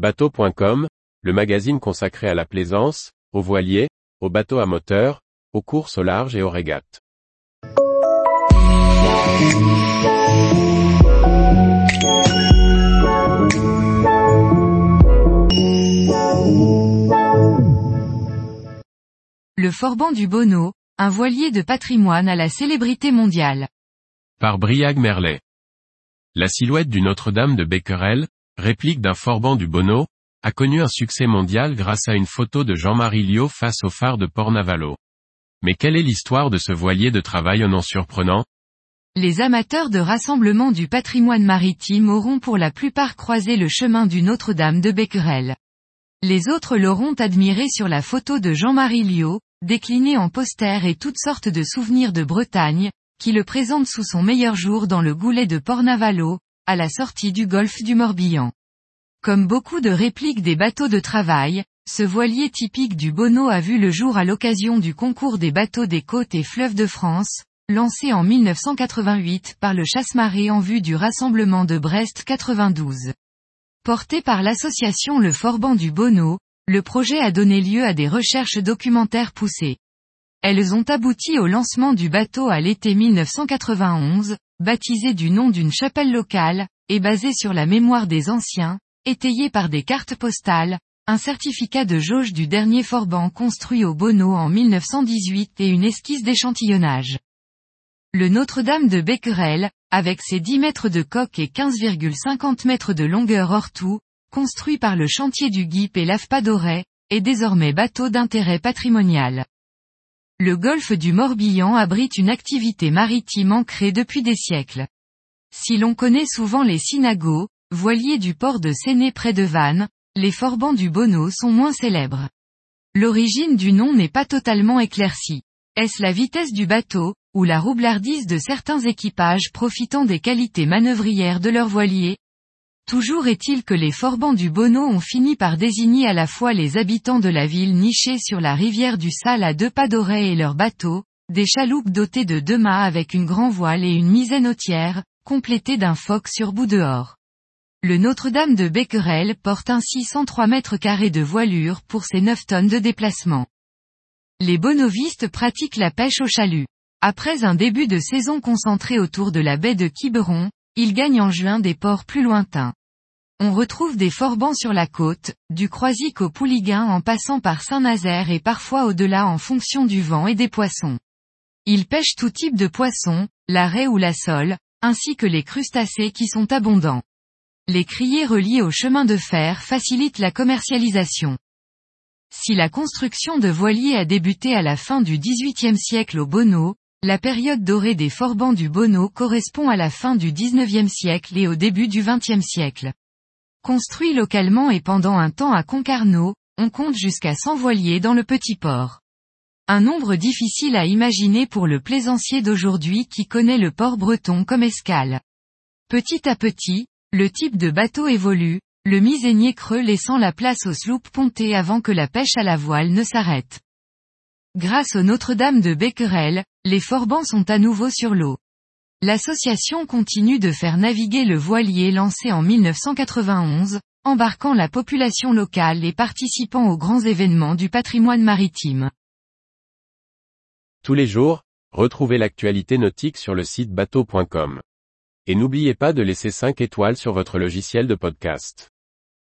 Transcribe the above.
Bateau.com, le magazine consacré à la plaisance, aux voiliers, aux bateaux à moteur, aux courses au large et aux régates. Le Forban du Bonneau, un voilier de patrimoine à la célébrité mondiale. Par Briag Merlet. La silhouette du Notre-Dame de Becquerel, réplique d'un Forban du Bonneau, a connu un succès mondial grâce à une photo de Jean-Marie Liot face au phare de Port-Navalo. Mais quelle est l'histoire de ce voilier de travail au nom surprenant? Les amateurs de rassemblement du patrimoine maritime auront pour la plupart croisé le chemin du Notre-Dame de Becquerel. Les autres l'auront admiré sur la photo de Jean-Marie Liot, décliné en poster et toutes sortes de souvenirs de Bretagne, qui le présente sous son meilleur jour dans le goulet de Port-Navalo, à la sortie du golfe du Morbihan. Comme beaucoup de répliques des bateaux de travail, ce voilier typique du Bonneau a vu le jour à l'occasion du concours des bateaux des côtes et fleuves de France, lancé en 1988 par le chasse-marée en vue du rassemblement de Brest 92. Porté par l'association Le Forban du Bonneau, le projet a donné lieu à des recherches documentaires poussées. Elles ont abouti au lancement du bateau à l'été 1991, baptisé du nom d'une chapelle locale, et basé sur la mémoire des anciens, étayé par des cartes postales, un certificat de jauge du dernier Forban construit au Bonneau en 1918 et une esquisse d'échantillonnage. Le Notre-Dame de Becquerel, avec ses 10 mètres de coque et 15,50 mètres de longueur hors tout, construit par le chantier du Guip et l'Afpadoret, est désormais bateau d'intérêt patrimonial. Le golfe du Morbihan abrite une activité maritime ancrée depuis des siècles. Si l'on connaît souvent les synagos, voiliers du port de Séné près de Vannes, les forbans du Bonneau sont moins célèbres. L'origine du nom n'est pas totalement éclaircie. Est-ce la vitesse du bateau, ou la roublardise de certains équipages profitant des qualités manœuvrières de leurs voiliers? Toujours est-il que les forbans du Bonneau ont fini par désigner à la fois les habitants de la ville nichée sur la rivière du Sal à deux pas d'oreille et leurs bateaux, des chaloupes dotées de deux mâts avec une grand voile et une misaine hautière, complétée d'un foc sur bout dehors. Le Notre-Dame de Becquerel porte ainsi 103 mètres carrés de voilure pour ses 9 tonnes de déplacement. Les bonovistes pratiquent la pêche au chalut. Après un début de saison concentré autour de la baie de Quiberon, ils gagnent en juin des ports plus lointains. On retrouve des forbans sur la côte, du Croisic au Pouliguen en passant par Saint-Nazaire et parfois au-delà en fonction du vent et des poissons. Ils pêchent tout type de poissons, la raie ou la sole, ainsi que les crustacés qui sont abondants. Les criers reliés au chemin de fer facilitent la commercialisation. Si la construction de voiliers a débuté à la fin du XVIIIe siècle au Bonneau, la période dorée des forbans du Bonneau correspond à la fin du XIXe siècle et au début du XXe siècle. Construit localement et pendant un temps à Concarneau, on compte jusqu'à 100 voiliers dans le petit port. Un nombre difficile à imaginer pour le plaisancier d'aujourd'hui qui connaît le port breton comme escale. Petit à petit, le type de bateau évolue, le misénier creux laissant la place aux sloops pontées avant que la pêche à la voile ne s'arrête. Grâce au Notre-Dame de Becquerel, les forbans sont à nouveau sur l'eau. L'association continue de faire naviguer le voilier lancé en 1991, embarquant la population locale et participant aux grands événements du patrimoine maritime. Tous les jours, retrouvez l'actualité nautique sur le site bateau.com. Et n'oubliez pas de laisser 5 étoiles sur votre logiciel de podcast.